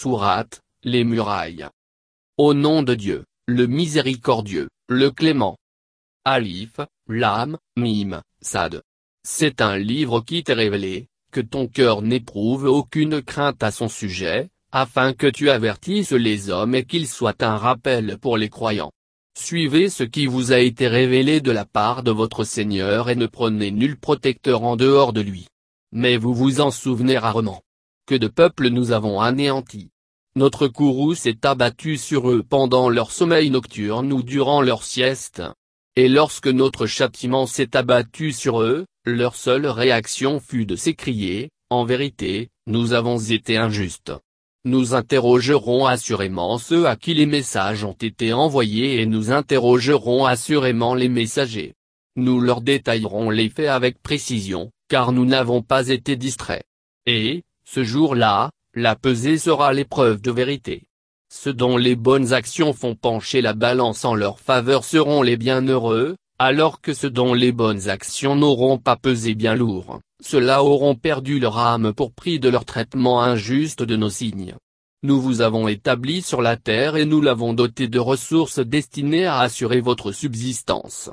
Sourate, les murailles. Au nom de Dieu, le miséricordieux, le clément. Alif, Lam, Mim, Sad. C'est un livre qui t'est révélé, que ton cœur n'éprouve aucune crainte à son sujet, afin que tu avertisses les hommes et qu'il soit un rappel pour les croyants. Suivez ce qui vous a été révélé de la part de votre Seigneur et ne prenez nul protecteur en dehors de lui. Mais vous vous en souvenez rarement. Que de peuples nous avons anéantis. Notre courroux s'est abattu sur eux pendant leur sommeil nocturne ou durant leur sieste. Et lorsque notre châtiment s'est abattu sur eux, leur seule réaction fut de s'écrier, en vérité, nous avons été injustes. Nous interrogerons assurément ceux à qui les messages ont été envoyés et nous interrogerons assurément les messagers. Nous leur détaillerons les faits avec précision, car nous n'avons pas été distraits. Et, ce jour-là, la pesée sera l'épreuve de vérité. Ceux dont les bonnes actions font pencher la balance en leur faveur seront les bienheureux, alors que ceux dont les bonnes actions n'auront pas pesé bien lourd. Ceux-là auront perdu leur âme pour prix de leur traitement injuste de nos signes. Nous vous avons établi sur la terre et nous l'avons doté de ressources destinées à assurer votre subsistance.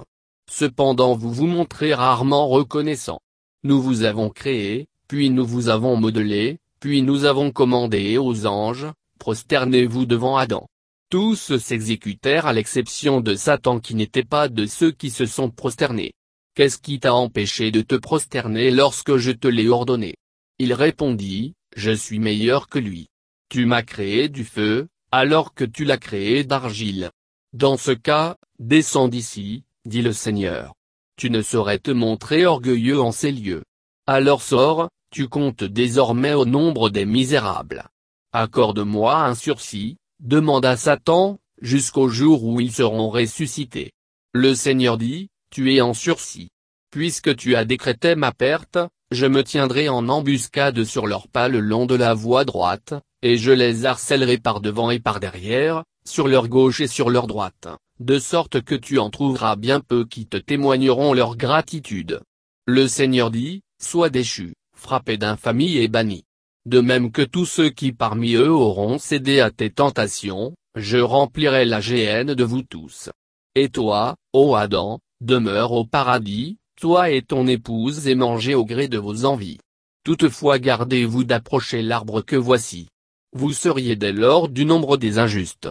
Cependant vous vous montrez rarement reconnaissant. Nous vous avons créé, puis nous vous avons modelé, puis nous avons commandé aux anges, prosternez-vous devant Adam. Tous s'exécutèrent à l'exception de Satan qui n'était pas de ceux qui se sont prosternés. Qu'est-ce qui t'a empêché de te prosterner lorsque je te l'ai ordonné? Il répondit, Je suis meilleur que lui. Tu m'as créé du feu, alors que tu l'as créé d'argile. Dans ce cas, descends d'ici, dit le Seigneur. Tu ne saurais te montrer orgueilleux en ces lieux. Alors sors, tu comptes désormais au nombre des misérables. Accorde-moi un sursis, demanda Satan, jusqu'au jour où ils seront ressuscités. Le Seigneur dit, tu es en sursis. Puisque tu as décrété ma perte, je me tiendrai en embuscade sur leurs pas le long de la voie droite, et je les harcèlerai par devant et par derrière, sur leur gauche et sur leur droite, de sorte que tu en trouveras bien peu qui te témoigneront leur gratitude. Le Seigneur dit, Sois déchu, frappé d'infamie et banni. De même que tous ceux qui parmi eux auront cédé à tes tentations, je remplirai la géhenne de vous tous. Et toi, ô Adam, demeure au paradis, toi et ton épouse et mangez au gré de vos envies. Toutefois gardez-vous d'approcher l'arbre que voici. Vous seriez dès lors du nombre des injustes.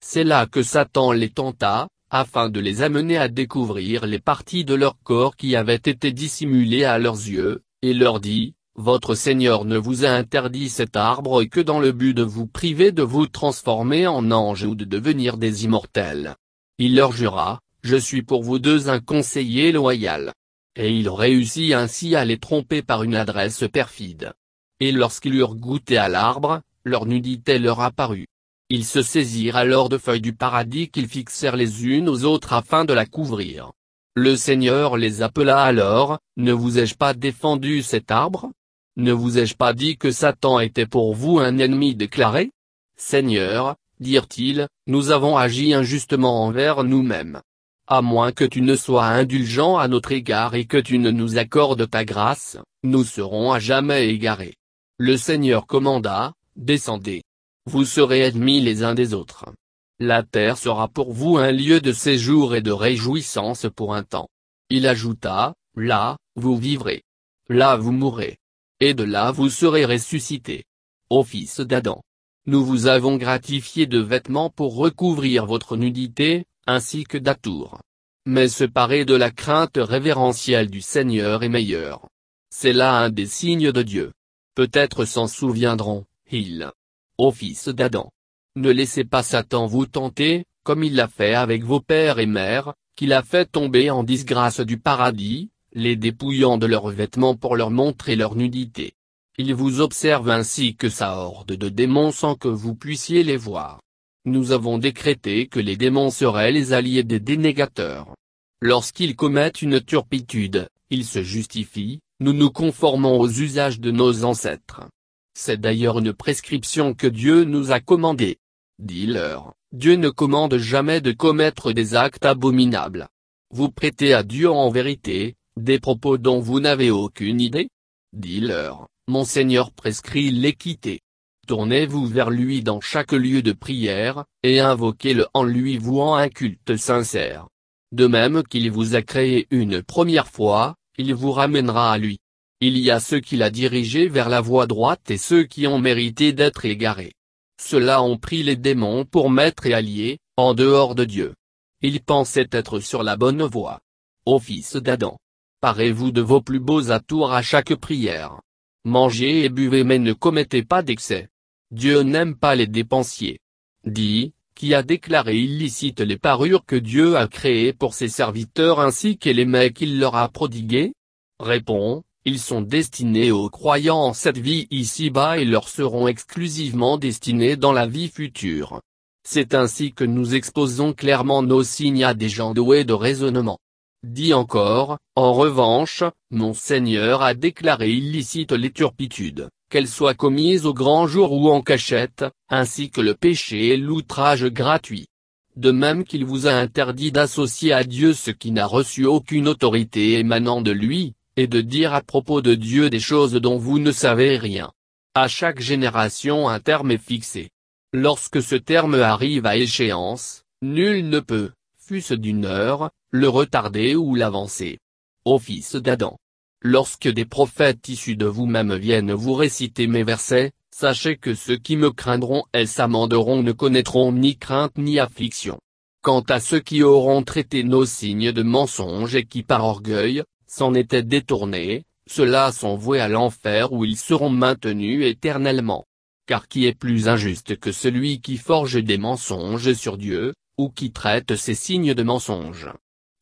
C'est là que Satan les tenta, afin de les amener à découvrir les parties de leur corps qui avaient été dissimulées à leurs yeux, et leur dit, Votre Seigneur ne vous a interdit cet arbre que dans le but de vous priver de vous transformer en ange ou de devenir des immortels. Il leur jura, je suis pour vous deux un conseiller loyal. Et il réussit ainsi à les tromper par une adresse perfide. Et lorsqu'ils eurent goûté à l'arbre, leur nudité leur apparut. Ils se saisirent alors de feuilles du paradis qu'ils fixèrent les unes aux autres afin de la couvrir. Le Seigneur les appela alors, Ne vous ai-je pas défendu cet arbre? Ne vous ai-je pas dit que Satan était pour vous un ennemi déclaré? Seigneur, dirent-ils, nous avons agi injustement envers nous-mêmes à moins que tu ne sois indulgent à notre égard et que tu ne nous accordes ta grâce, nous serons à jamais égarés. Le Seigneur commanda, descendez. Vous serez ennemis les uns des autres. La terre sera pour vous un lieu de séjour et de réjouissance pour un temps. Il ajouta, là, vous vivrez. Là vous mourrez. Et de là vous serez ressuscités. Ô fils d'Adam. Nous vous avons gratifié de vêtements pour recouvrir votre nudité, ainsi que d'atour. Mais se parer de la crainte révérentielle du Seigneur est meilleur. C'est là un des signes de Dieu. Peut-être s'en souviendront, ils. Ô fils d'Adam. Ne laissez pas Satan vous tenter, comme il l'a fait avec vos pères et mères, qu'il a fait tomber en disgrâce du paradis, les dépouillant de leurs vêtements pour leur montrer leur nudité. Il vous observe ainsi que sa horde de démons sans que vous puissiez les voir nous avons décrété que les démons seraient les alliés des dénégateurs. Lorsqu'ils commettent une turpitude, ils se justifient, nous nous conformons aux usages de nos ancêtres. C'est d'ailleurs une prescription que Dieu nous a commandée. Dis-leur, Dieu ne commande jamais de commettre des actes abominables. Vous prêtez à Dieu en vérité, des propos dont vous n'avez aucune idée? Dis-leur, mon Seigneur prescrit l'équité. Tournez-vous vers lui dans chaque lieu de prière, et invoquez-le en lui vouant un culte sincère. De même qu'il vous a créé une première fois, il vous ramènera à lui. Il y a ceux qu'il a dirigés vers la voie droite et ceux qui ont mérité d'être égarés. Ceux-là ont pris les démons pour maître et alliés, en dehors de Dieu. Ils pensaient être sur la bonne voie. Ô fils d'Adam. Parez-vous de vos plus beaux atours à chaque prière. Mangez et buvez mais ne commettez pas d'excès. Dieu n'aime pas les dépensiers. Dit, qui a déclaré illicite les parures que Dieu a créées pour ses serviteurs ainsi que les mets qu'il leur a prodigués Répond, ils sont destinés aux croyants en cette vie ici-bas et leur seront exclusivement destinés dans la vie future. C'est ainsi que nous exposons clairement nos signes à des gens doués de raisonnement. Dit encore, en revanche, mon Seigneur a déclaré illicite les turpitudes, qu'elles soient commises au grand jour ou en cachette, ainsi que le péché et l'outrage gratuit. De même qu'il vous a interdit d'associer à Dieu ce qui n'a reçu aucune autorité émanant de lui, et de dire à propos de Dieu des choses dont vous ne savez rien. À chaque génération un terme est fixé. Lorsque ce terme arrive à échéance, nul ne peut, fût-ce d'une heure, le retarder ou l'avancer. Ô fils d'Adam. Lorsque des prophètes issus de vous-même viennent vous réciter mes versets, sachez que ceux qui me craindront et s'amenderont ne connaîtront ni crainte ni affliction. Quant à ceux qui auront traité nos signes de mensonges et qui par orgueil, s'en étaient détournés, ceux-là sont voués à l'enfer où ils seront maintenus éternellement. Car qui est plus injuste que celui qui forge des mensonges sur Dieu, ou qui traite ces signes de mensonges?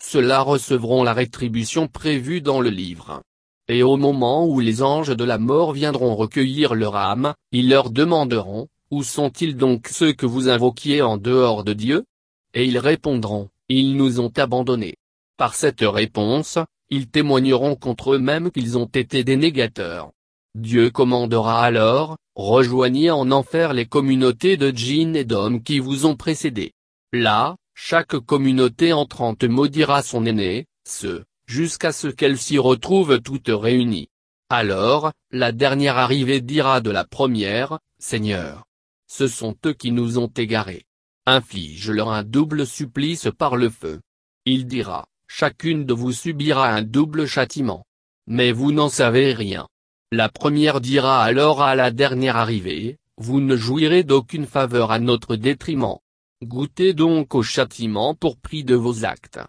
Ceux-là recevront la rétribution prévue dans le livre. Et au moment où les anges de la mort viendront recueillir leur âme, ils leur demanderont, Où sont-ils donc ceux que vous invoquiez en dehors de Dieu? Et ils répondront, Ils nous ont abandonnés. Par cette réponse, ils témoigneront contre eux-mêmes qu'ils ont été des négateurs. Dieu commandera alors, rejoignez en enfer les communautés de djinns et d'hommes qui vous ont précédés. Là, chaque communauté entrante maudira son aîné, ce, jusqu'à ce qu'elle s'y retrouve toutes réunies. Alors, la dernière arrivée dira de la première, Seigneur. Ce sont eux qui nous ont égarés. Inflige-leur un double supplice par le feu. Il dira, chacune de vous subira un double châtiment. Mais vous n'en savez rien. La première dira alors à la dernière arrivée, vous ne jouirez d'aucune faveur à notre détriment. Goûtez donc au châtiment pour prix de vos actes.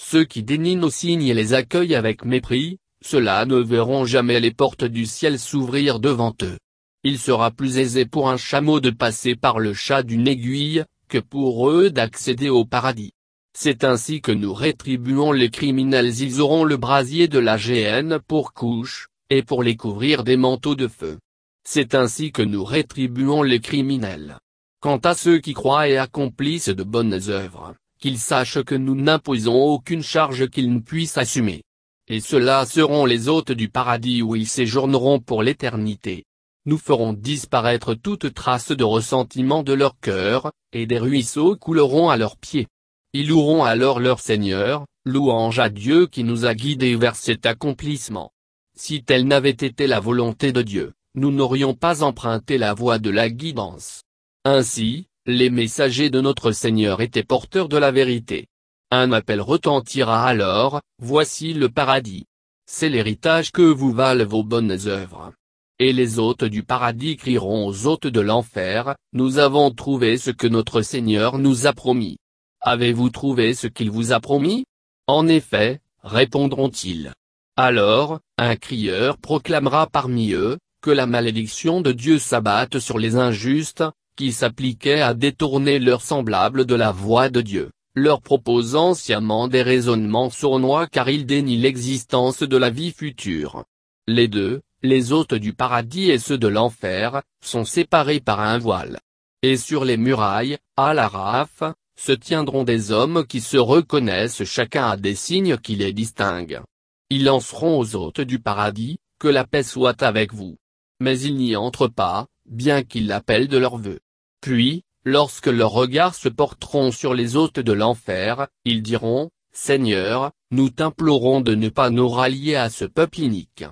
Ceux qui dénient nos signes et les accueillent avec mépris, ceux-là ne verront jamais les portes du ciel s'ouvrir devant eux. Il sera plus aisé pour un chameau de passer par le chat d'une aiguille, que pour eux d'accéder au paradis. C'est ainsi que nous rétribuons les criminels ils auront le brasier de la géhenne pour couche, et pour les couvrir des manteaux de feu. C'est ainsi que nous rétribuons les criminels. Quant à ceux qui croient et accomplissent de bonnes œuvres, qu'ils sachent que nous n'imposons aucune charge qu'ils ne puissent assumer. Et ceux-là seront les hôtes du paradis où ils séjourneront pour l'éternité. Nous ferons disparaître toute trace de ressentiment de leur cœur, et des ruisseaux couleront à leurs pieds. Ils loueront alors leur Seigneur, louange à Dieu qui nous a guidés vers cet accomplissement. Si telle n'avait été la volonté de Dieu, nous n'aurions pas emprunté la voie de la guidance. Ainsi, les messagers de notre Seigneur étaient porteurs de la vérité. Un appel retentira alors, voici le paradis. C'est l'héritage que vous valent vos bonnes œuvres. Et les hôtes du paradis crieront aux hôtes de l'enfer, nous avons trouvé ce que notre Seigneur nous a promis. Avez-vous trouvé ce qu'il vous a promis? En effet, répondront-ils. Alors, un crieur proclamera parmi eux, que la malédiction de Dieu s'abatte sur les injustes, qui s'appliquaient à détourner leurs semblables de la voie de Dieu, leur proposant sciemment des raisonnements sournois car ils dénient l'existence de la vie future. Les deux, les hôtes du paradis et ceux de l'enfer, sont séparés par un voile. Et sur les murailles, à la raf, se tiendront des hommes qui se reconnaissent chacun à des signes qui les distinguent. Ils lanceront aux hôtes du paradis, que la paix soit avec vous. Mais ils n'y entrent pas, bien qu'ils l'appellent de leur vœu. Puis, lorsque leurs regards se porteront sur les hôtes de l'enfer, ils diront, Seigneur, nous t'implorons de ne pas nous rallier à ce peuple inique.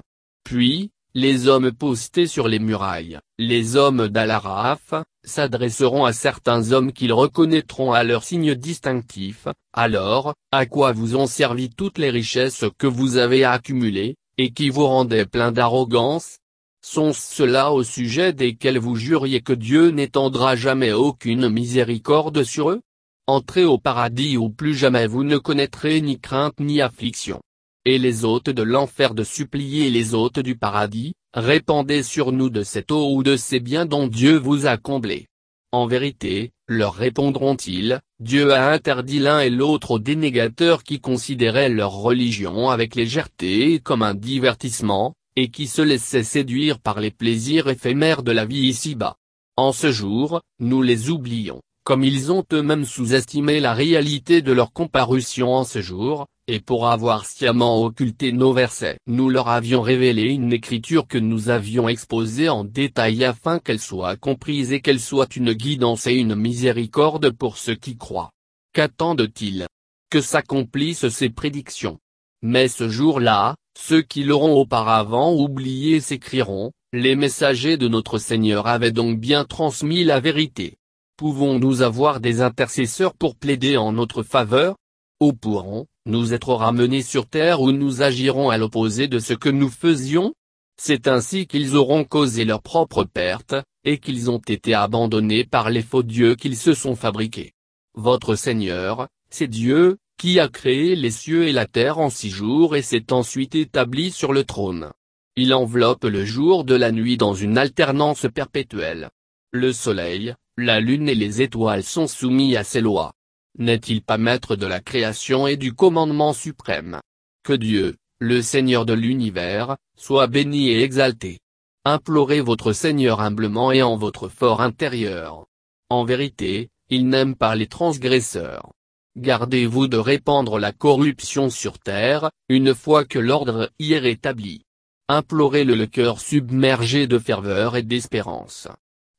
Puis, les hommes postés sur les murailles, les hommes d'Alaraf, s'adresseront à certains hommes qu'ils reconnaîtront à leurs signes distinctifs, alors, à quoi vous ont servi toutes les richesses que vous avez accumulées, et qui vous rendaient plein d'arrogance? Sont-ce ceux-là au sujet desquels vous juriez que Dieu n'étendra jamais aucune miséricorde sur eux? Entrez au paradis où plus jamais vous ne connaîtrez ni crainte ni affliction. Et les hôtes de l'enfer de supplier les hôtes du paradis, répandez sur nous de cette eau ou de ces biens dont Dieu vous a comblé. En vérité, leur répondront-ils, Dieu a interdit l'un et l'autre aux dénégateurs qui considéraient leur religion avec légèreté comme un divertissement, et qui se laissaient séduire par les plaisirs éphémères de la vie ici-bas. En ce jour, nous les oublions, comme ils ont eux-mêmes sous-estimé la réalité de leur comparution en ce jour, et pour avoir sciemment occulté nos versets. Nous leur avions révélé une écriture que nous avions exposée en détail afin qu'elle soit comprise et qu'elle soit une guidance et une miséricorde pour ceux qui croient. Qu'attendent-ils? Que s'accomplissent ces prédictions? Mais ce jour-là, ceux qui l'auront auparavant oublié s'écrieront, les messagers de notre Seigneur avaient donc bien transmis la vérité. Pouvons-nous avoir des intercesseurs pour plaider en notre faveur? Ou pourrons, nous être ramenés sur terre où nous agirons à l'opposé de ce que nous faisions? C'est ainsi qu'ils auront causé leur propre perte, et qu'ils ont été abandonnés par les faux dieux qu'ils se sont fabriqués. Votre Seigneur, c'est Dieu, qui a créé les cieux et la terre en six jours et s'est ensuite établi sur le trône. Il enveloppe le jour de la nuit dans une alternance perpétuelle. Le soleil, la lune et les étoiles sont soumis à ses lois. N'est-il pas maître de la création et du commandement suprême? Que Dieu, le Seigneur de l'univers, soit béni et exalté. Implorez votre Seigneur humblement et en votre fort intérieur. En vérité, il n'aime pas les transgresseurs. Gardez-vous de répandre la corruption sur terre, une fois que l'ordre y est rétabli. Implorez-le le cœur submergé de ferveur et d'espérance.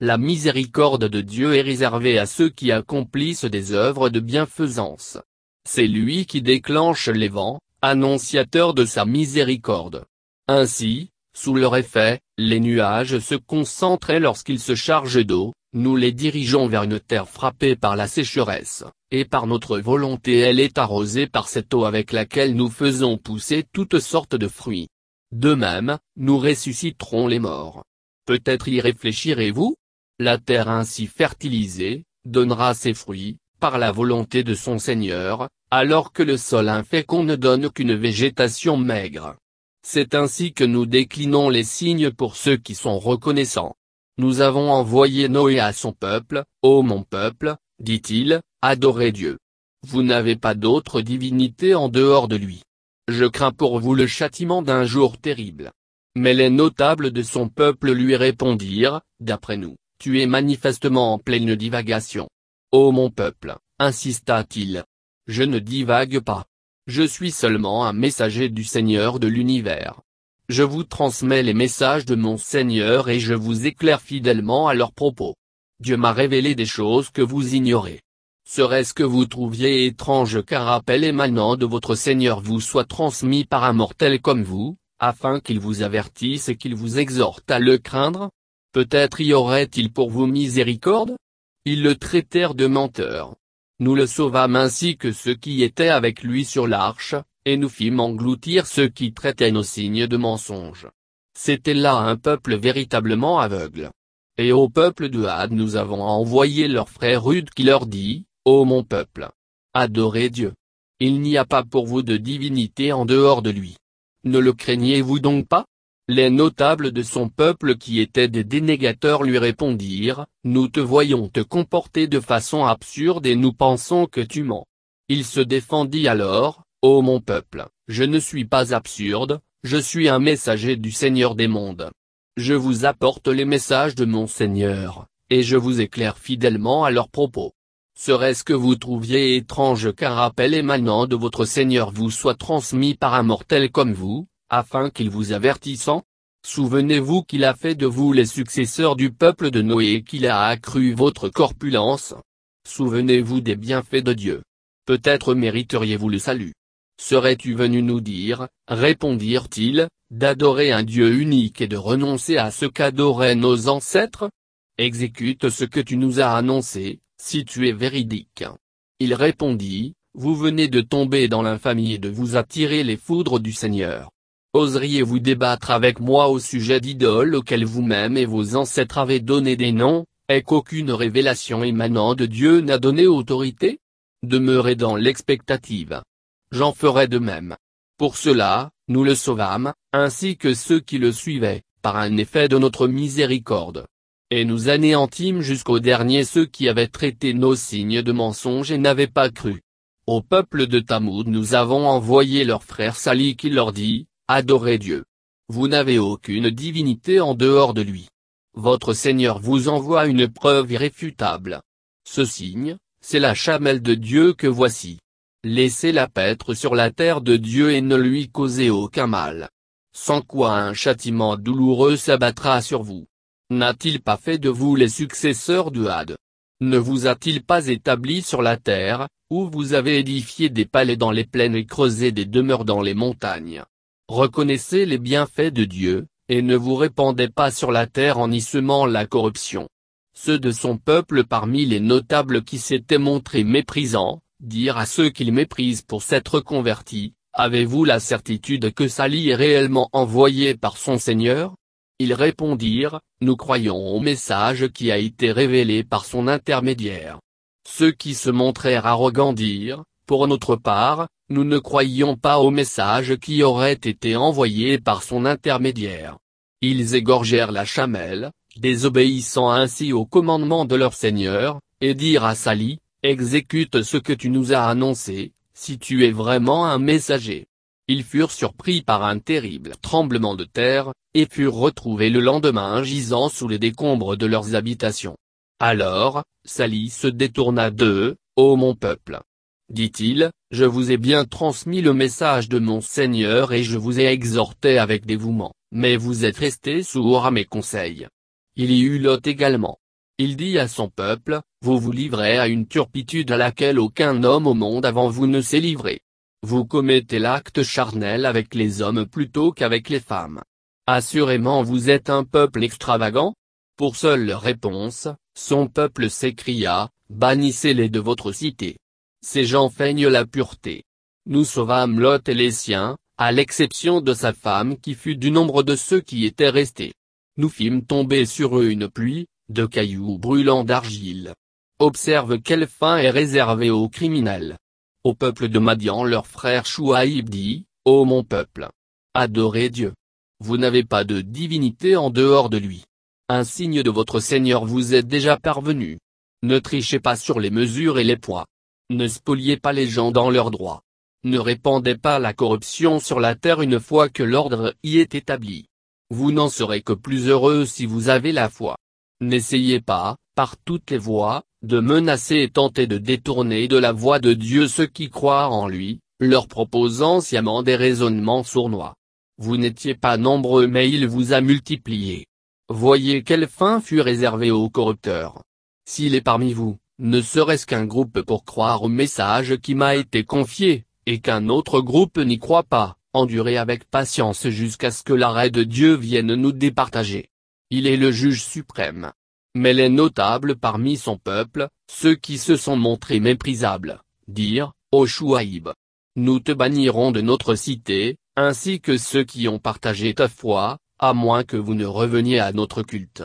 La miséricorde de Dieu est réservée à ceux qui accomplissent des œuvres de bienfaisance. C'est lui qui déclenche les vents, annonciateur de sa miséricorde. Ainsi, sous leur effet, les nuages se concentrent et lorsqu'ils se chargent d'eau, nous les dirigeons vers une terre frappée par la sécheresse, et par notre volonté elle est arrosée par cette eau avec laquelle nous faisons pousser toutes sortes de fruits. De même, nous ressusciterons les morts. Peut-être y réfléchirez-vous? La terre ainsi fertilisée, donnera ses fruits, par la volonté de son Seigneur, alors que le sol infécond ne donne qu'une végétation maigre. C'est ainsi que nous déclinons les signes pour ceux qui sont reconnaissants. Nous avons envoyé Noé à son peuple, Ô mon peuple, dit-il, adorez Dieu. Vous n'avez pas d'autre divinité en dehors de lui. Je crains pour vous le châtiment d'un jour terrible. Mais les notables de son peuple lui répondirent, d'après nous, tu es manifestement en pleine divagation. Ô mon peuple, insista-t-il. Je ne divague pas. Je suis seulement un messager du Seigneur de l'univers. Je vous transmets les messages de mon Seigneur et je vous éclaire fidèlement à leurs propos. Dieu m'a révélé des choses que vous ignorez. Serait-ce que vous trouviez étrange qu'un rappel émanant de votre Seigneur vous soit transmis par un mortel comme vous, afin qu'il vous avertisse et qu'il vous exhorte à le craindre? Peut-être y aurait-il pour vous miséricorde? Ils le traitèrent de menteur. Nous le sauvâmes ainsi que ceux qui étaient avec lui sur l'arche, et nous fîmes engloutir ceux qui traitaient nos signes de mensonges. C'était là un peuple véritablement aveugle. Et au peuple de Had nous avons envoyé leur frère Rude qui leur dit, Ô mon peuple, adorez Dieu. Il n'y a pas pour vous de divinité en dehors de lui. Ne le craignez-vous donc pas? Les notables de son peuple qui étaient des dénégateurs lui répondirent, Nous te voyons te comporter de façon absurde et nous pensons que tu mens. Il se défendit alors, Ô mon peuple, je ne suis pas absurde, je suis un messager du Seigneur des mondes. Je vous apporte les messages de mon Seigneur, et je vous éclaire fidèlement à leurs propos. Serait-ce que vous trouviez étrange qu'un rappel émanant de votre Seigneur vous soit transmis par un mortel comme vous, afin qu'il vous avertissant Souvenez-vous qu'il a fait de vous les successeurs du peuple de Noé et qu'il a accru votre corpulence. Souvenez-vous des bienfaits de Dieu. Peut-être mériteriez-vous le salut. Serais-tu venu nous dire, répondirent-ils, d'adorer un Dieu unique et de renoncer à ce qu'adoraient nos ancêtres? Exécute ce que tu nous as annoncé, si tu es véridique. Il répondit, Vous venez de tomber dans l'infamie et de vous attirer les foudres du Seigneur. Oseriez-vous débattre avec moi au sujet d'idoles auxquelles vous-même et vos ancêtres avez donné des noms, et qu'aucune révélation émanant de Dieu n'a donné autorité? Demeurez dans l'expectative. J'en ferai de même. Pour cela, nous le sauvâmes, ainsi que ceux qui le suivaient, par un effet de notre miséricorde. Et nous anéantîmes jusqu'au dernier ceux qui avaient traité nos signes de mensonges et n'avaient pas cru. Au peuple de Tamoud nous avons envoyé leur frère Sali qui leur dit, Adorez Dieu. Vous n'avez aucune divinité en dehors de lui. Votre Seigneur vous envoie une preuve irréfutable. Ce signe, c'est la chamelle de Dieu que voici. Laissez-la paître sur la terre de Dieu et ne lui causez aucun mal. Sans quoi un châtiment douloureux s'abattra sur vous. N'a-t-il pas fait de vous les successeurs de Had Ne vous a-t-il pas établi sur la terre, où vous avez édifié des palais dans les plaines et creusé des demeures dans les montagnes? Reconnaissez les bienfaits de Dieu, et ne vous répandez pas sur la terre en y semant la corruption. Ceux de son peuple parmi les notables qui s'étaient montrés méprisants, dirent à ceux qu'ils méprisent pour s'être convertis, Avez-vous la certitude que Sali est réellement envoyé par son Seigneur? Ils répondirent, Nous croyons au message qui a été révélé par son intermédiaire. Ceux qui se montrèrent arrogants dirent, Pour notre part, nous ne croyions pas au message qui aurait été envoyé par son intermédiaire. Ils égorgèrent la chamelle, désobéissant ainsi au commandement de leur Seigneur, et dirent à Sali, Exécute ce que tu nous as annoncé, si tu es vraiment un messager. Ils furent surpris par un terrible tremblement de terre, et furent retrouvés le lendemain gisant sous les décombres de leurs habitations. Alors, Sali se détourna d'eux, ô mon peuple dit-il, je vous ai bien transmis le message de mon Seigneur et je vous ai exhorté avec dévouement, mais vous êtes restés sourds à mes conseils. Il y eut Lot également. Il dit à son peuple, vous vous livrez à une turpitude à laquelle aucun homme au monde avant vous ne s'est livré. Vous commettez l'acte charnel avec les hommes plutôt qu'avec les femmes. Assurément vous êtes un peuple extravagant Pour seule réponse, son peuple s'écria, bannissez-les de votre cité. Ces gens feignent la pureté. Nous sauvâmes Lot et les siens, à l'exception de sa femme qui fut du nombre de ceux qui étaient restés. Nous fîmes tomber sur eux une pluie, de cailloux brûlants d'argile. Observe quelle fin est réservée aux criminels. Au peuple de Madian leur frère Chouaïb dit, Ô mon peuple! Adorez Dieu! Vous n'avez pas de divinité en dehors de lui. Un signe de votre Seigneur vous est déjà parvenu. Ne trichez pas sur les mesures et les poids. Ne spoliez pas les gens dans leurs droits. Ne répandez pas la corruption sur la terre une fois que l'ordre y est établi. Vous n'en serez que plus heureux si vous avez la foi. N'essayez pas, par toutes les voies, de menacer et tenter de détourner de la voie de Dieu ceux qui croient en lui, leur proposant sciemment des raisonnements sournois. Vous n'étiez pas nombreux mais il vous a multipliés. Voyez quelle fin fut réservée aux corrupteurs. S'il est parmi vous, ne serait-ce qu'un groupe pour croire au message qui m'a été confié, et qu'un autre groupe n'y croit pas, endurez avec patience jusqu'à ce que l'arrêt de Dieu vienne nous départager. Il est le juge suprême. Mais les notables parmi son peuple, ceux qui se sont montrés méprisables, dirent, ô Chouaïb, nous te bannirons de notre cité, ainsi que ceux qui ont partagé ta foi, à moins que vous ne reveniez à notre culte.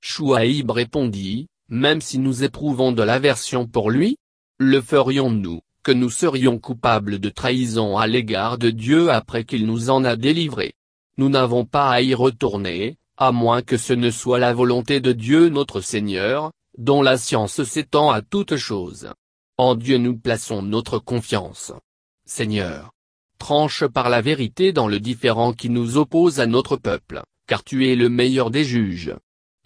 Chouaïb répondit, même si nous éprouvons de l'aversion pour lui Le ferions-nous, que nous serions coupables de trahison à l'égard de Dieu après qu'il nous en a délivrés Nous n'avons pas à y retourner, à moins que ce ne soit la volonté de Dieu notre Seigneur, dont la science s'étend à toutes choses. En Dieu nous plaçons notre confiance. Seigneur, tranche par la vérité dans le différend qui nous oppose à notre peuple, car tu es le meilleur des juges.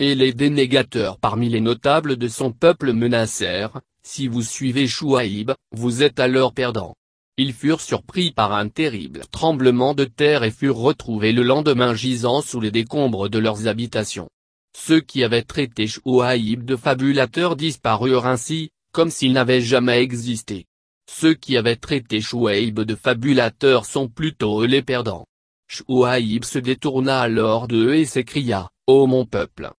Et les dénégateurs parmi les notables de son peuple menacèrent, si vous suivez Chouaïb, vous êtes alors perdant. Ils furent surpris par un terrible tremblement de terre et furent retrouvés le lendemain gisant sous les décombres de leurs habitations. Ceux qui avaient traité Chouaïb de fabulateur disparurent ainsi, comme s'il n'avait jamais existé. Ceux qui avaient traité Chouaïb de fabulateur sont plutôt les perdants. Chouaïb se détourna alors d'eux et s'écria, Ô mon peuple!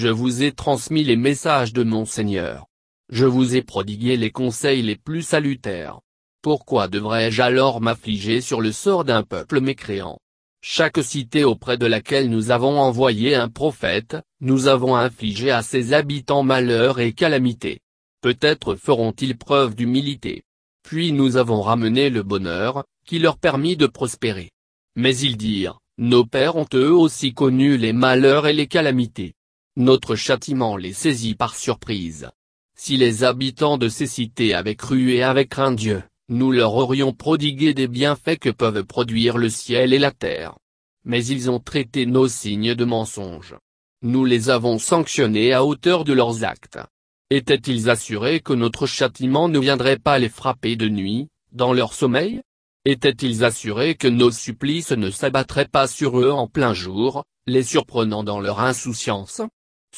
Je vous ai transmis les messages de mon Seigneur. Je vous ai prodigué les conseils les plus salutaires. Pourquoi devrais-je alors m'affliger sur le sort d'un peuple mécréant? Chaque cité auprès de laquelle nous avons envoyé un prophète, nous avons infligé à ses habitants malheur et calamité. Peut-être feront-ils preuve d'humilité. Puis nous avons ramené le bonheur, qui leur permit de prospérer. Mais ils dirent, nos pères ont eux aussi connu les malheurs et les calamités. Notre châtiment les saisit par surprise. Si les habitants de ces cités avaient cru et avaient craint Dieu, nous leur aurions prodigué des bienfaits que peuvent produire le ciel et la terre. Mais ils ont traité nos signes de mensonges. Nous les avons sanctionnés à hauteur de leurs actes. Étaient-ils assurés que notre châtiment ne viendrait pas les frapper de nuit, dans leur sommeil? Étaient-ils assurés que nos supplices ne s'abattraient pas sur eux en plein jour, les surprenant dans leur insouciance?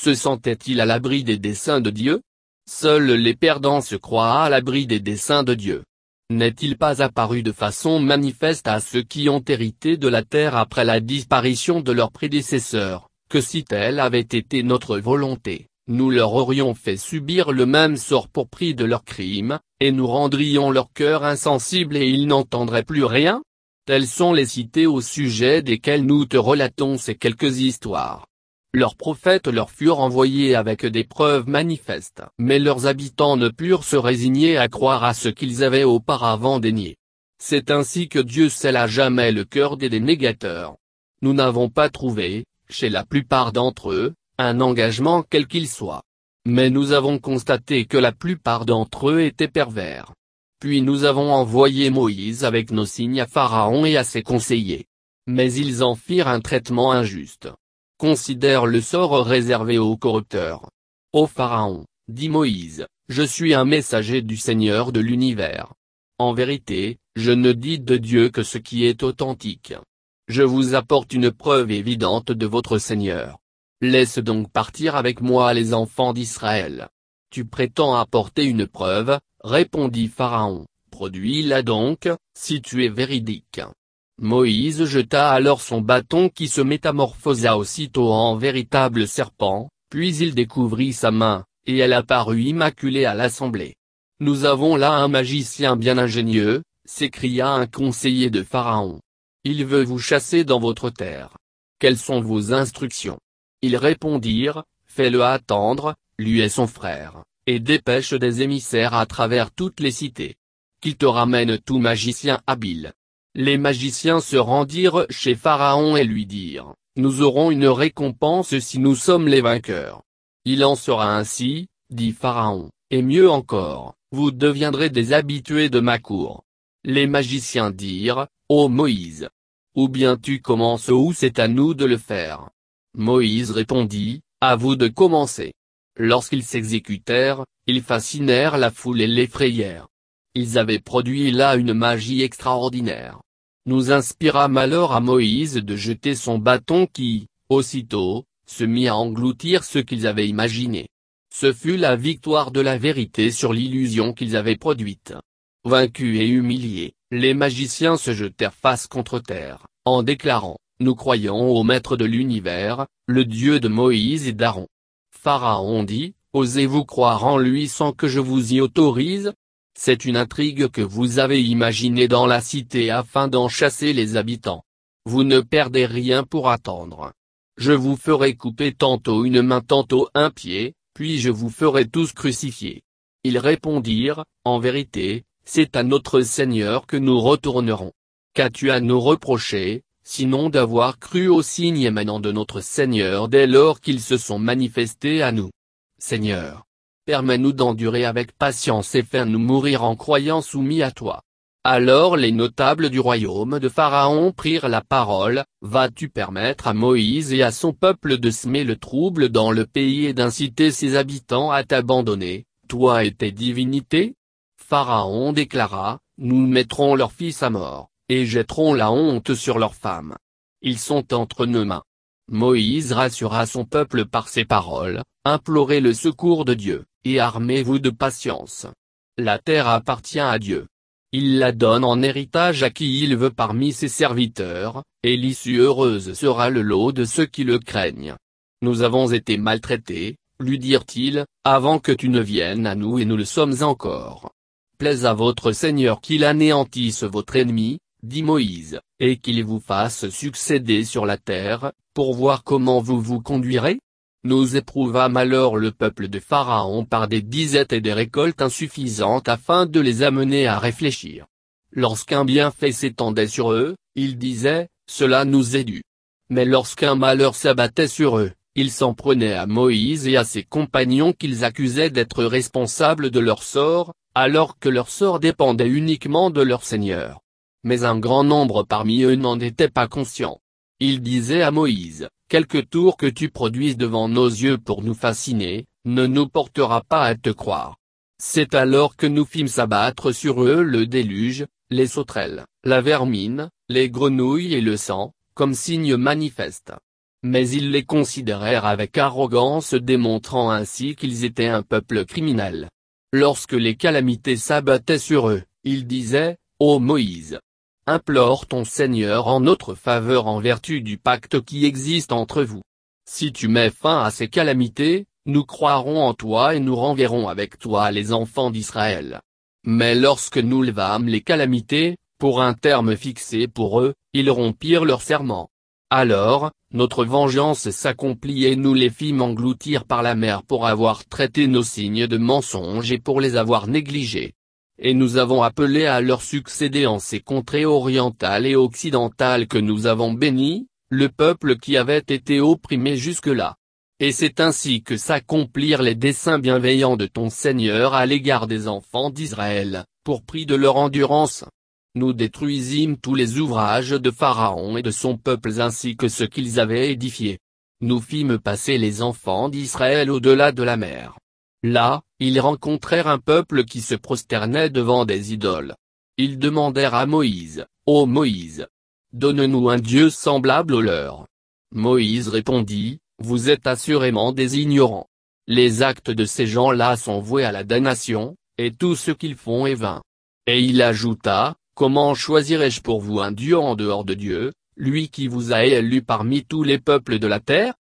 Se sentaient-ils à l'abri des desseins de Dieu? Seuls les perdants se croient à l'abri des desseins de Dieu. N'est-il pas apparu de façon manifeste à ceux qui ont hérité de la terre après la disparition de leurs prédécesseurs, que si telle avait été notre volonté, nous leur aurions fait subir le même sort pour prix de leurs crimes, et nous rendrions leur cœur insensible et ils n'entendraient plus rien? Telles sont les cités au sujet desquelles nous te relatons ces quelques histoires. Leurs prophètes leur furent envoyés avec des preuves manifestes. Mais leurs habitants ne purent se résigner à croire à ce qu'ils avaient auparavant dénié. C'est ainsi que Dieu scelle à jamais le cœur des dénégateurs. Nous n'avons pas trouvé, chez la plupart d'entre eux, un engagement quel qu'il soit. Mais nous avons constaté que la plupart d'entre eux étaient pervers. Puis nous avons envoyé Moïse avec nos signes à Pharaon et à ses conseillers. Mais ils en firent un traitement injuste considère le sort réservé aux corrupteurs. Ô Pharaon, dit Moïse, je suis un messager du Seigneur de l'univers. En vérité, je ne dis de Dieu que ce qui est authentique. Je vous apporte une preuve évidente de votre Seigneur. Laisse donc partir avec moi les enfants d'Israël. Tu prétends apporter une preuve, répondit Pharaon, produis-la donc, si tu es véridique. Moïse jeta alors son bâton qui se métamorphosa aussitôt en véritable serpent, puis il découvrit sa main, et elle apparut immaculée à l'assemblée. Nous avons là un magicien bien ingénieux, s'écria un conseiller de Pharaon. Il veut vous chasser dans votre terre. Quelles sont vos instructions? Ils répondirent, fais-le attendre, lui et son frère, et dépêche des émissaires à travers toutes les cités. Qu'il te ramène tout magicien habile. Les magiciens se rendirent chez Pharaon et lui dirent, Nous aurons une récompense si nous sommes les vainqueurs. Il en sera ainsi, dit Pharaon, et mieux encore, vous deviendrez des habitués de ma cour. Les magiciens dirent, Ô Moïse. Ou bien tu commences ou c'est à nous de le faire. Moïse répondit, À vous de commencer. Lorsqu'ils s'exécutèrent, ils fascinèrent la foule et l'effrayèrent. Ils avaient produit là une magie extraordinaire. Nous inspirâmes alors à Moïse de jeter son bâton qui, aussitôt, se mit à engloutir ce qu'ils avaient imaginé. Ce fut la victoire de la vérité sur l'illusion qu'ils avaient produite. Vaincus et humiliés, les magiciens se jetèrent face contre terre, en déclarant, Nous croyons au Maître de l'univers, le Dieu de Moïse et d'Aaron. Pharaon dit, Osez-vous croire en lui sans que je vous y autorise? C'est une intrigue que vous avez imaginée dans la cité afin d'en chasser les habitants. Vous ne perdez rien pour attendre. Je vous ferai couper tantôt une main tantôt un pied, puis je vous ferai tous crucifier. Ils répondirent, En vérité, c'est à notre Seigneur que nous retournerons. Qu'as-tu à nous reprocher, sinon d'avoir cru aux signes émanant de notre Seigneur dès lors qu'ils se sont manifestés à nous? Seigneur, permets-nous d'endurer avec patience et fais-nous mourir en croyant soumis à toi. Alors les notables du royaume de Pharaon prirent la parole, Vas-tu permettre à Moïse et à son peuple de semer le trouble dans le pays et d'inciter ses habitants à t'abandonner, toi et tes divinités? Pharaon déclara, Nous mettrons leurs fils à mort, et jetterons la honte sur leurs femmes. Ils sont entre nos mains. Moïse rassura son peuple par ces paroles, implorez le secours de Dieu et armez-vous de patience. La terre appartient à Dieu. Il la donne en héritage à qui il veut parmi ses serviteurs, et l'issue heureuse sera le lot de ceux qui le craignent. Nous avons été maltraités, lui dirent-ils, avant que tu ne viennes à nous et nous le sommes encore. Plaise à votre Seigneur qu'il anéantisse votre ennemi, dit Moïse, et qu'il vous fasse succéder sur la terre, pour voir comment vous vous conduirez Nous éprouvâmes alors le peuple de Pharaon par des disettes et des récoltes insuffisantes afin de les amener à réfléchir. Lorsqu'un bienfait s'étendait sur eux, ils disaient, cela nous est dû. Mais lorsqu'un malheur s'abattait sur eux, ils s'en prenaient à Moïse et à ses compagnons qu'ils accusaient d'être responsables de leur sort, alors que leur sort dépendait uniquement de leur Seigneur. Mais un grand nombre parmi eux n'en étaient pas conscients. Ils disaient à Moïse, quelque tour que tu produises devant nos yeux pour nous fasciner, ne nous portera pas à te croire. C'est alors que nous fîmes s'abattre sur eux le déluge, les sauterelles, la vermine, les grenouilles et le sang, comme signe manifeste. Mais ils les considérèrent avec arrogance démontrant ainsi qu'ils étaient un peuple criminel. Lorsque les calamités s'abattaient sur eux, ils disaient, Ô Moïse, implore ton Seigneur en notre faveur en vertu du pacte qui existe entre vous. Si tu mets fin à ces calamités, nous croirons en toi et nous renverrons avec toi les enfants d'Israël. Mais lorsque nous levâmes les calamités, pour un terme fixé pour eux, ils rompirent leur serment. Alors, notre vengeance s'accomplit et nous les fîmes engloutir par la mer pour avoir traité nos signes de mensonges et pour les avoir négligés. Et nous avons appelé à leur succéder en ces contrées orientales et occidentales que nous avons bénies, le peuple qui avait été opprimé jusque-là. Et c'est ainsi que s'accomplirent les desseins bienveillants de ton Seigneur à l'égard des enfants d'Israël, pour prix de leur endurance. Nous détruisîmes tous les ouvrages de Pharaon et de son peuple ainsi que ce qu'ils avaient édifié. Nous fîmes passer les enfants d'Israël au-delà de la mer. Là, ils rencontrèrent un peuple qui se prosternait devant des idoles. Ils demandèrent à Moïse, Ô Moïse, donne-nous un Dieu semblable au leur. Moïse répondit, vous êtes assurément des ignorants. Les actes de ces gens-là sont voués à la damnation, et tout ce qu'ils font est vain. Et il ajouta, Comment choisirais-je pour vous un Dieu en dehors de Dieu, lui qui vous a élu parmi tous les peuples de la terre?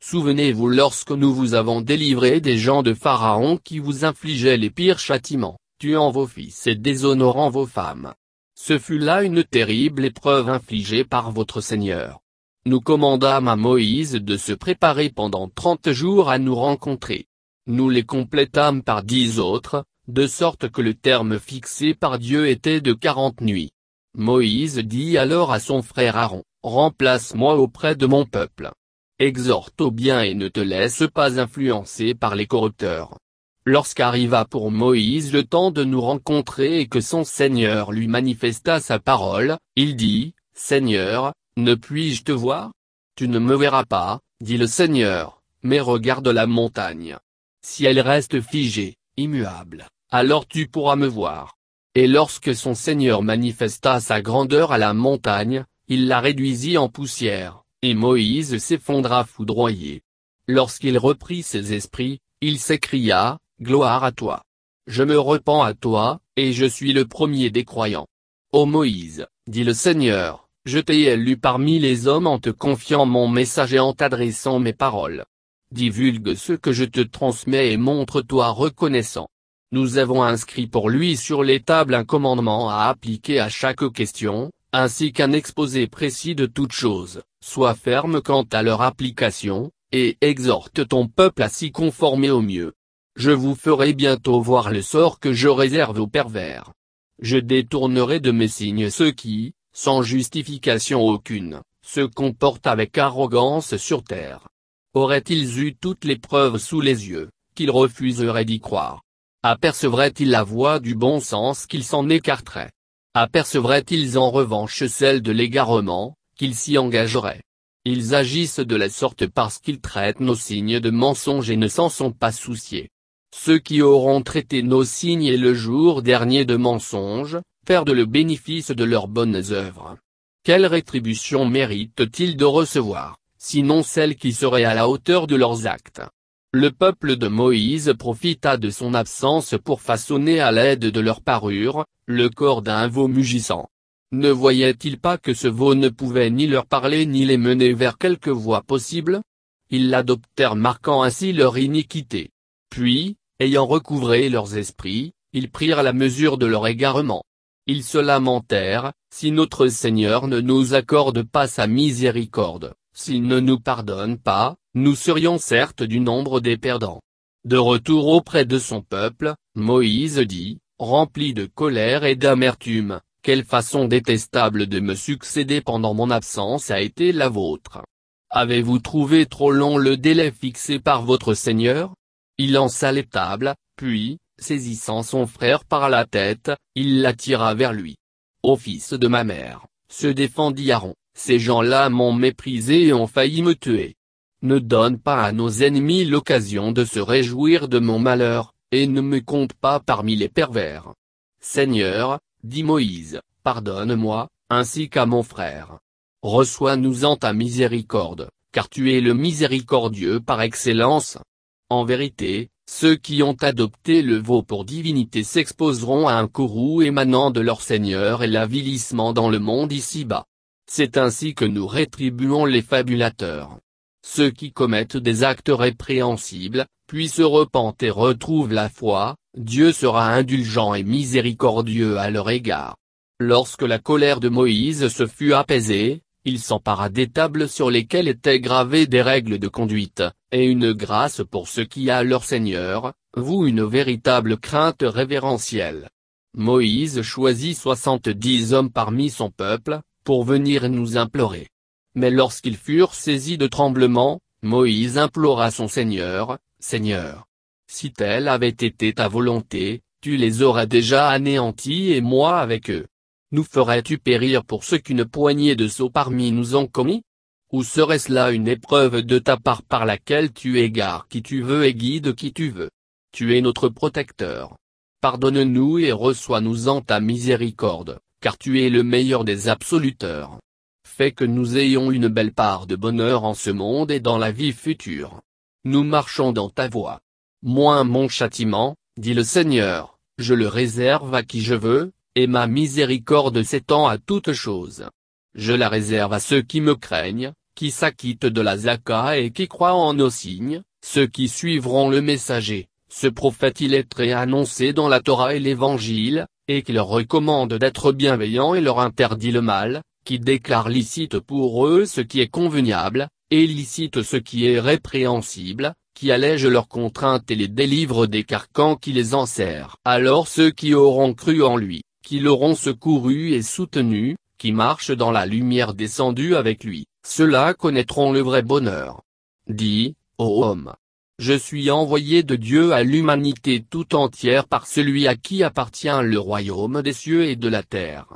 Souvenez-vous lorsque nous vous avons délivré des gens de Pharaon qui vous infligeaient les pires châtiments, tuant vos fils et déshonorant vos femmes. Ce fut là une terrible épreuve infligée par votre Seigneur nous commandâmes à Moïse de se préparer pendant trente jours à nous rencontrer. Nous les complétâmes par dix autres, de sorte que le terme fixé par Dieu était de quarante nuits. Moïse dit alors à son frère Aaron, Remplace-moi auprès de mon peuple. Exhorte au bien et ne te laisse pas influencer par les corrupteurs. Lorsqu'arriva pour Moïse le temps de nous rencontrer et que son Seigneur lui manifesta sa parole, il dit, Seigneur, ne puis-je te voir? Tu ne me verras pas, dit le Seigneur, mais regarde la montagne. Si elle reste figée, immuable, alors tu pourras me voir. Et lorsque son Seigneur manifesta sa grandeur à la montagne, il la réduisit en poussière, et Moïse s'effondra foudroyé. Lorsqu'il reprit ses esprits, il s'écria, Gloire à toi. Je me repens à toi, et je suis le premier des croyants. Ô Moïse, dit le Seigneur, je t'ai élu parmi les hommes en te confiant mon message et en t'adressant mes paroles. Divulgue ce que je te transmets et montre-toi reconnaissant. Nous avons inscrit pour lui sur les tables un commandement à appliquer à chaque question, ainsi qu'un exposé précis de toutes choses. Sois ferme quant à leur application, et exhorte ton peuple à s'y conformer au mieux. Je vous ferai bientôt voir le sort que je réserve aux pervers. Je détournerai de mes signes ceux qui, sans justification aucune, se comportent avec arrogance sur terre. Auraient-ils eu toutes les preuves sous les yeux, qu'ils refuseraient d'y croire? Apercevraient-ils la voie du bon sens qu'ils s'en écarteraient? Apercevraient-ils en revanche celle de l'égarement, qu'ils s'y engageraient Ils agissent de la sorte parce qu'ils traitent nos signes de mensonges et ne s'en sont pas souciés. Ceux qui auront traité nos signes et le jour dernier de mensonges, perdent le bénéfice de leurs bonnes œuvres. Quelle rétribution méritent-ils de recevoir, sinon celle qui serait à la hauteur de leurs actes? Le peuple de Moïse profita de son absence pour façonner à l'aide de leur parure, le corps d'un veau mugissant. Ne voyaient-ils pas que ce veau ne pouvait ni leur parler ni les mener vers quelque voie possible? Ils l'adoptèrent marquant ainsi leur iniquité. Puis, ayant recouvré leurs esprits, ils prirent la mesure de leur égarement. Ils se lamentèrent, si notre Seigneur ne nous accorde pas sa miséricorde, s'il ne nous pardonne pas, nous serions certes du nombre des perdants. De retour auprès de son peuple, Moïse dit, rempli de colère et d'amertume, quelle façon détestable de me succéder pendant mon absence a été la vôtre. Avez-vous trouvé trop long le délai fixé par votre Seigneur? Il lança l'étable, puis, saisissant son frère par la tête, il l'attira vers lui. Ô fils de ma mère, se défendit Aaron, ces gens-là m'ont méprisé et ont failli me tuer. Ne donne pas à nos ennemis l'occasion de se réjouir de mon malheur, et ne me compte pas parmi les pervers. Seigneur, dit Moïse, pardonne-moi, ainsi qu'à mon frère. Reçois-nous en ta miséricorde, car tu es le miséricordieux par excellence. En vérité, ceux qui ont adopté le veau pour divinité s'exposeront à un courroux émanant de leur Seigneur et l'avilissement dans le monde ici-bas. C'est ainsi que nous rétribuons les fabulateurs. Ceux qui commettent des actes répréhensibles, puis se repentent et retrouvent la foi, Dieu sera indulgent et miséricordieux à leur égard. Lorsque la colère de Moïse se fut apaisée, il s'empara des tables sur lesquelles étaient gravées des règles de conduite, et une grâce pour ceux qui a leur Seigneur, vous une véritable crainte révérentielle. Moïse choisit soixante-dix hommes parmi son peuple, pour venir nous implorer. Mais lorsqu'ils furent saisis de tremblement, Moïse implora son Seigneur, Seigneur. Si telle avait été ta volonté, tu les aurais déjà anéantis et moi avec eux. Nous ferais-tu périr pour ce qu'une poignée de sots parmi nous ont commis? Ou serait-ce là une épreuve de ta part par laquelle tu égares qui tu veux et guides qui tu veux? Tu es notre protecteur. Pardonne-nous et reçois-nous en ta miséricorde, car tu es le meilleur des absoluteurs. Fais que nous ayons une belle part de bonheur en ce monde et dans la vie future. Nous marchons dans ta voie. Moins mon châtiment, dit le Seigneur, je le réserve à qui je veux, et ma miséricorde s'étend à toutes choses. Je la réserve à ceux qui me craignent, qui s'acquittent de la zaka et qui croient en nos signes, ceux qui suivront le messager, ce prophète illettré annoncé dans la Torah et l'Évangile, et qui leur recommande d'être bienveillants et leur interdit le mal, qui déclare licite pour eux ce qui est convenable, et licite ce qui est répréhensible, qui allège leurs contraintes et les délivre des carcans qui les enserrent. Alors ceux qui auront cru en lui, qui l'auront secouru et soutenu, qui marchent dans la lumière descendue avec lui, ceux-là connaîtront le vrai bonheur. Dis, ô homme. Je suis envoyé de Dieu à l'humanité tout entière par celui à qui appartient le royaume des cieux et de la terre.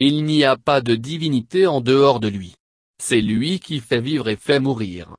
Il n'y a pas de divinité en dehors de lui. C'est lui qui fait vivre et fait mourir.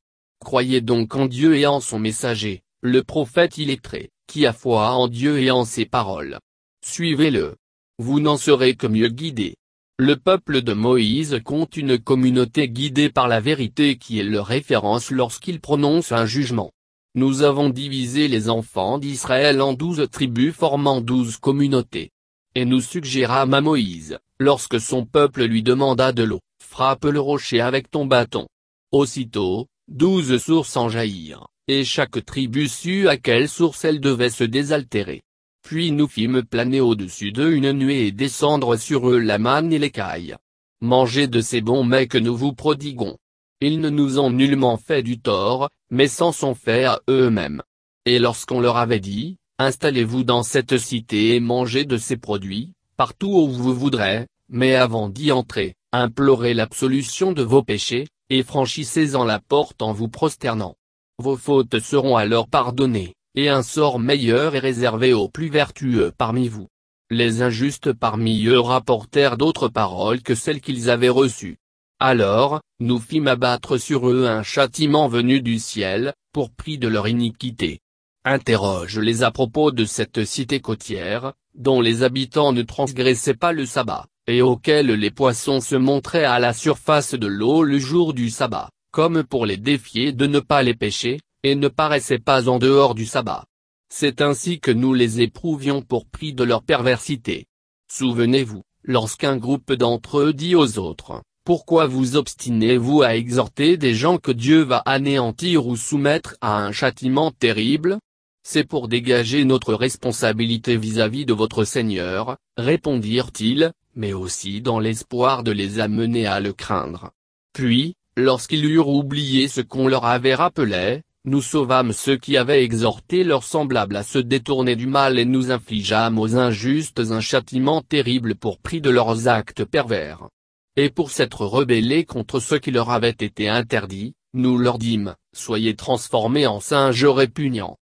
Croyez donc en Dieu et en son messager, le prophète illettré, qui a foi en Dieu et en ses paroles. Suivez-le vous n'en serez que mieux guidés. Le peuple de Moïse compte une communauté guidée par la vérité qui est leur référence lorsqu'il prononce un jugement. Nous avons divisé les enfants d'Israël en douze tribus formant douze communautés. Et nous suggérâmes à Moïse, lorsque son peuple lui demanda de l'eau, frappe le rocher avec ton bâton. Aussitôt, douze sources en jaillirent, et chaque tribu sut à quelle source elle devait se désaltérer. Puis nous fîmes planer au-dessus d'eux une nuée et descendre sur eux la manne et l'écaille. Mangez de ces bons mets que nous vous prodiguons. Ils ne nous ont nullement fait du tort, mais s'en sont faits à eux-mêmes. Et lorsqu'on leur avait dit, installez-vous dans cette cité et mangez de ces produits, partout où vous voudrez, mais avant d'y entrer, implorez l'absolution de vos péchés, et franchissez-en la porte en vous prosternant. Vos fautes seront alors pardonnées et un sort meilleur est réservé aux plus vertueux parmi vous. Les injustes parmi eux rapportèrent d'autres paroles que celles qu'ils avaient reçues. Alors, nous fîmes abattre sur eux un châtiment venu du ciel, pour prix de leur iniquité. Interroge-les à propos de cette cité côtière, dont les habitants ne transgressaient pas le sabbat, et auquel les poissons se montraient à la surface de l'eau le jour du sabbat, comme pour les défier de ne pas les pêcher, et ne paraissaient pas en dehors du sabbat. C'est ainsi que nous les éprouvions pour prix de leur perversité. Souvenez-vous, lorsqu'un groupe d'entre eux dit aux autres, Pourquoi vous obstinez-vous à exhorter des gens que Dieu va anéantir ou soumettre à un châtiment terrible? C'est pour dégager notre responsabilité vis-à-vis de votre Seigneur, répondirent-ils, mais aussi dans l'espoir de les amener à le craindre. Puis, lorsqu'ils eurent oublié ce qu'on leur avait rappelé, nous sauvâmes ceux qui avaient exhorté leurs semblables à se détourner du mal et nous infligeâmes aux injustes un châtiment terrible pour prix de leurs actes pervers. Et pour s'être rebellés contre ce qui leur avait été interdit, nous leur dîmes, soyez transformés en singes répugnants.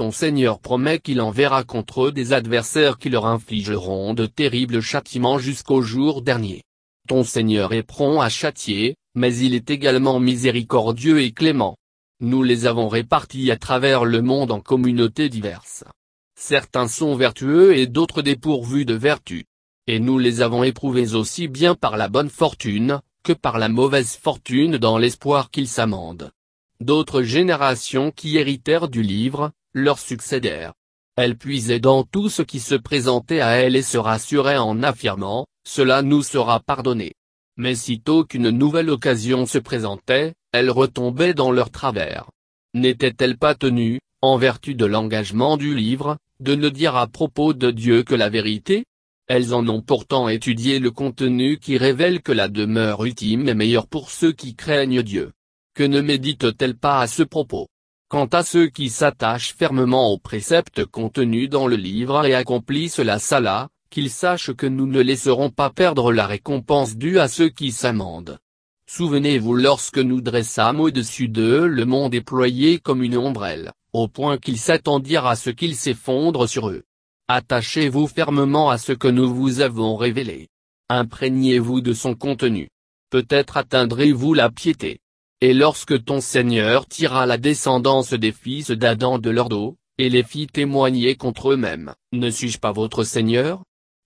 Ton Seigneur promet qu'il enverra contre eux des adversaires qui leur infligeront de terribles châtiments jusqu'au jour dernier. Ton Seigneur est prompt à châtier, mais il est également miséricordieux et clément. Nous les avons répartis à travers le monde en communautés diverses. Certains sont vertueux et d'autres dépourvus de vertu. Et nous les avons éprouvés aussi bien par la bonne fortune, que par la mauvaise fortune dans l'espoir qu'ils s'amendent. D'autres générations qui héritèrent du livre, leur succédèrent. Elles puisaient dans tout ce qui se présentait à elles et se rassuraient en affirmant, cela nous sera pardonné. Mais sitôt qu'une nouvelle occasion se présentait, elles retombaient dans leur travers. N'étaient-elles pas tenues, en vertu de l'engagement du livre, de ne dire à propos de Dieu que la vérité? Elles en ont pourtant étudié le contenu qui révèle que la demeure ultime est meilleure pour ceux qui craignent Dieu. Que ne méditent-elles pas à ce propos? Quant à ceux qui s'attachent fermement aux préceptes contenus dans le livre et accomplissent la sala, qu'ils sachent que nous ne laisserons pas perdre la récompense due à ceux qui s'amendent. Souvenez-vous lorsque nous dressâmes au-dessus d'eux le monde déployé comme une ombrelle, au point qu'ils s'attendirent à ce qu'il s'effondre sur eux. Attachez-vous fermement à ce que nous vous avons révélé. Imprégnez-vous de son contenu. Peut-être atteindrez-vous la piété. Et lorsque ton Seigneur tira la descendance des fils d'Adam de leur dos, et les fit témoigner contre eux-mêmes, ne suis-je pas votre Seigneur?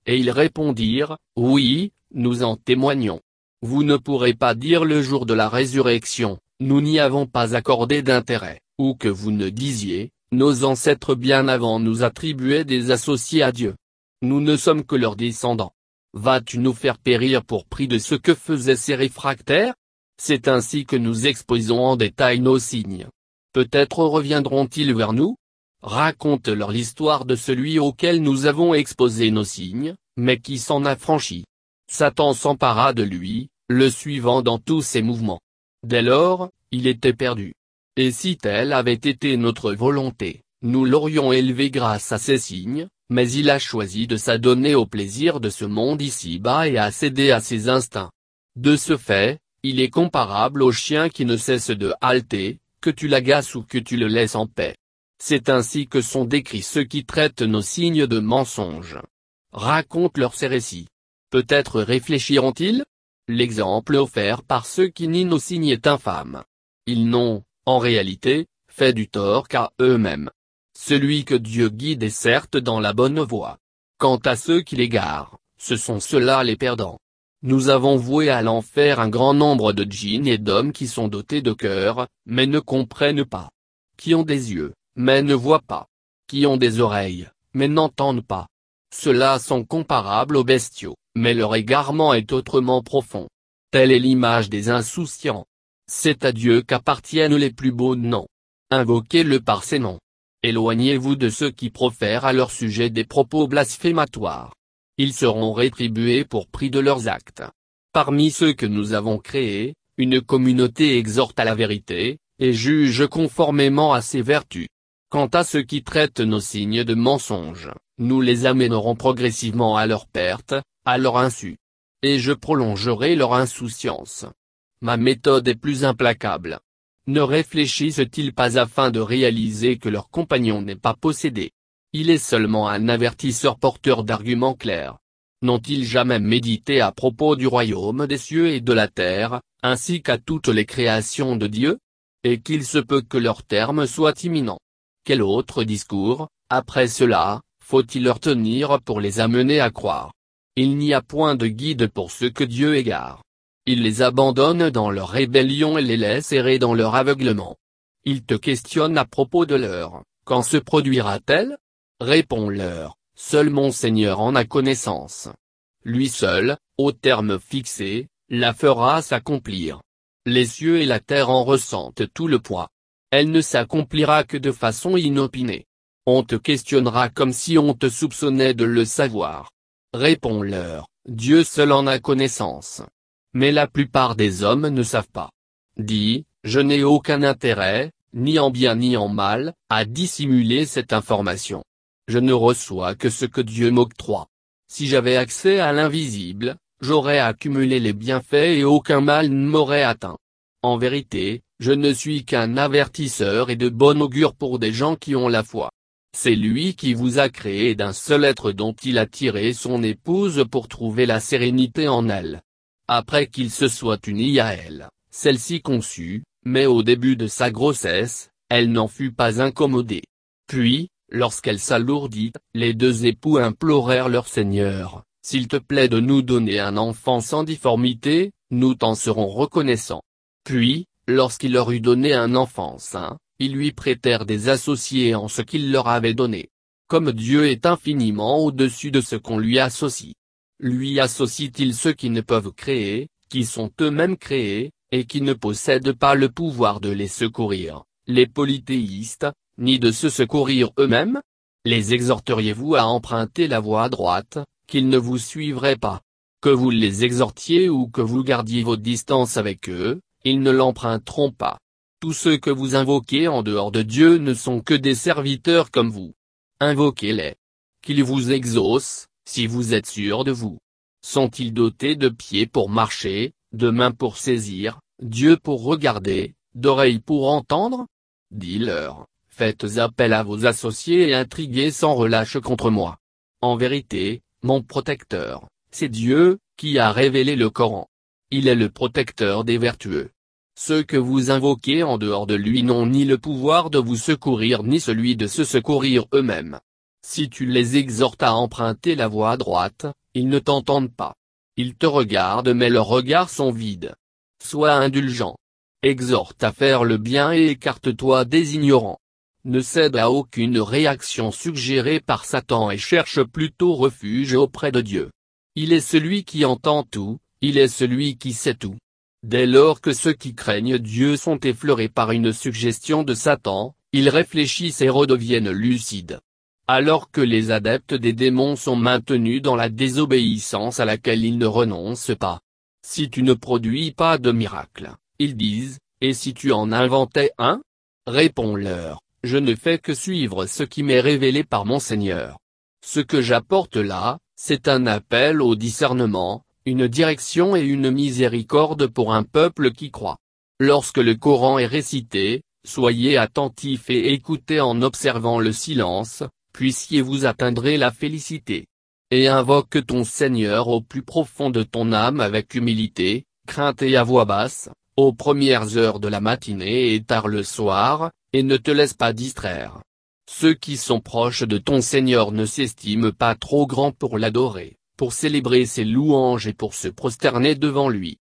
Et ils répondirent, Oui, nous en témoignons. Vous ne pourrez pas dire le jour de la résurrection, nous n'y avons pas accordé d'intérêt, ou que vous ne disiez, nos ancêtres bien avant nous attribuaient des associés à Dieu. Nous ne sommes que leurs descendants. Vas-tu nous faire périr pour prix de ce que faisaient ces réfractaires? C'est ainsi que nous exposons en détail nos signes. Peut-être reviendront-ils vers nous? Raconte-leur l'histoire de celui auquel nous avons exposé nos signes, mais qui s'en a franchi. Satan s'empara de lui, le suivant dans tous ses mouvements. Dès lors, il était perdu. Et si telle avait été notre volonté, nous l'aurions élevé grâce à ces signes, mais il a choisi de s'adonner au plaisir de ce monde ici-bas et à céder à ses instincts. De ce fait, il est comparable au chien qui ne cesse de halter, que tu l'agaces ou que tu le laisses en paix. C'est ainsi que sont décrits ceux qui traitent nos signes de mensonges. Raconte-leur ces récits. Peut-être réfléchiront-ils? L'exemple offert par ceux qui nient nos signes est infâme. Ils n'ont, en réalité, fait du tort qu'à eux-mêmes. Celui que Dieu guide est certes dans la bonne voie. Quant à ceux qui l'égarent, ce sont ceux-là les perdants. Nous avons voué à l'enfer un grand nombre de djinns et d'hommes qui sont dotés de cœur, mais ne comprennent pas. Qui ont des yeux, mais ne voient pas. Qui ont des oreilles, mais n'entendent pas. Ceux-là sont comparables aux bestiaux mais leur égarement est autrement profond. Telle est l'image des insouciants. C'est à Dieu qu'appartiennent les plus beaux noms. Invoquez-le par ses noms. Éloignez-vous de ceux qui profèrent à leur sujet des propos blasphématoires. Ils seront rétribués pour prix de leurs actes. Parmi ceux que nous avons créés, une communauté exhorte à la vérité, et juge conformément à ses vertus. Quant à ceux qui traitent nos signes de mensonges, nous les amènerons progressivement à leur perte, à leur insu. Et je prolongerai leur insouciance. Ma méthode est plus implacable. Ne réfléchissent-ils pas afin de réaliser que leur compagnon n'est pas possédé? Il est seulement un avertisseur porteur d'arguments clairs. N'ont-ils jamais médité à propos du royaume des cieux et de la terre, ainsi qu'à toutes les créations de Dieu? Et qu'il se peut que leur terme soit imminent. Quel autre discours, après cela, faut-il leur tenir pour les amener à croire? Il n'y a point de guide pour ceux que Dieu égare. Il les abandonne dans leur rébellion et les laisse errer dans leur aveuglement. Il te questionne à propos de l'heure, quand se produira-t-elle? Réponds-leur, seul mon Seigneur en a connaissance. lui seul, au terme fixé, la fera s'accomplir. Les cieux et la terre en ressentent tout le poids. Elle ne s'accomplira que de façon inopinée. On te questionnera comme si on te soupçonnait de le savoir. Réponds-leur, Dieu seul en a connaissance. Mais la plupart des hommes ne savent pas. Dis, je n'ai aucun intérêt, ni en bien ni en mal, à dissimuler cette information. Je ne reçois que ce que Dieu m'octroie. Si j'avais accès à l'invisible, j'aurais accumulé les bienfaits et aucun mal ne m'aurait atteint. En vérité, je ne suis qu'un avertisseur et de bon augure pour des gens qui ont la foi. C'est lui qui vous a créé d'un seul être dont il a tiré son épouse pour trouver la sérénité en elle. Après qu'il se soit uni à elle, celle-ci conçut, mais au début de sa grossesse, elle n'en fut pas incommodée. Puis, lorsqu'elle s'alourdit, les deux époux implorèrent leur Seigneur, S'il te plaît de nous donner un enfant sans difformité, nous t'en serons reconnaissants. Puis, lorsqu'il leur eut donné un enfant saint, ils lui prêtèrent des associés en ce qu'il leur avait donné. Comme Dieu est infiniment au-dessus de ce qu'on lui associe. Lui associe-t-il ceux qui ne peuvent créer, qui sont eux-mêmes créés, et qui ne possèdent pas le pouvoir de les secourir, les polythéistes, ni de se secourir eux-mêmes? Les exhorteriez-vous à emprunter la voie droite, qu'ils ne vous suivraient pas? Que vous les exhortiez ou que vous gardiez vos distances avec eux, ils ne l'emprunteront pas. Tous ceux que vous invoquez en dehors de Dieu ne sont que des serviteurs comme vous. Invoquez-les. Qu'ils vous exaucent, si vous êtes sûr de vous. Sont-ils dotés de pieds pour marcher, de mains pour saisir, Dieu pour regarder, d'oreilles pour entendre? Dis-leur, faites appel à vos associés et intriguez sans relâche contre moi. En vérité, mon protecteur, c'est Dieu, qui a révélé le Coran. Il est le protecteur des vertueux. Ceux que vous invoquez en dehors de lui n'ont ni le pouvoir de vous secourir ni celui de se secourir eux-mêmes. Si tu les exhortes à emprunter la voie droite, ils ne t'entendent pas. Ils te regardent mais leurs regards sont vides. Sois indulgent. Exhorte à faire le bien et écarte-toi des ignorants. Ne cède à aucune réaction suggérée par Satan et cherche plutôt refuge auprès de Dieu. Il est celui qui entend tout, il est celui qui sait tout. Dès lors que ceux qui craignent Dieu sont effleurés par une suggestion de Satan, ils réfléchissent et redeviennent lucides. Alors que les adeptes des démons sont maintenus dans la désobéissance à laquelle ils ne renoncent pas. Si tu ne produis pas de miracle, ils disent, et si tu en inventais un? Réponds-leur, je ne fais que suivre ce qui m'est révélé par mon Seigneur. Ce que j'apporte là, c'est un appel au discernement, une direction et une miséricorde pour un peuple qui croit. Lorsque le Coran est récité, soyez attentifs et écoutez en observant le silence, puissiez-vous atteindre la félicité. Et invoque ton Seigneur au plus profond de ton âme avec humilité, crainte et à voix basse, aux premières heures de la matinée et tard le soir, et ne te laisse pas distraire. Ceux qui sont proches de ton Seigneur ne s'estiment pas trop grands pour l'adorer pour célébrer ses louanges et pour se prosterner devant lui.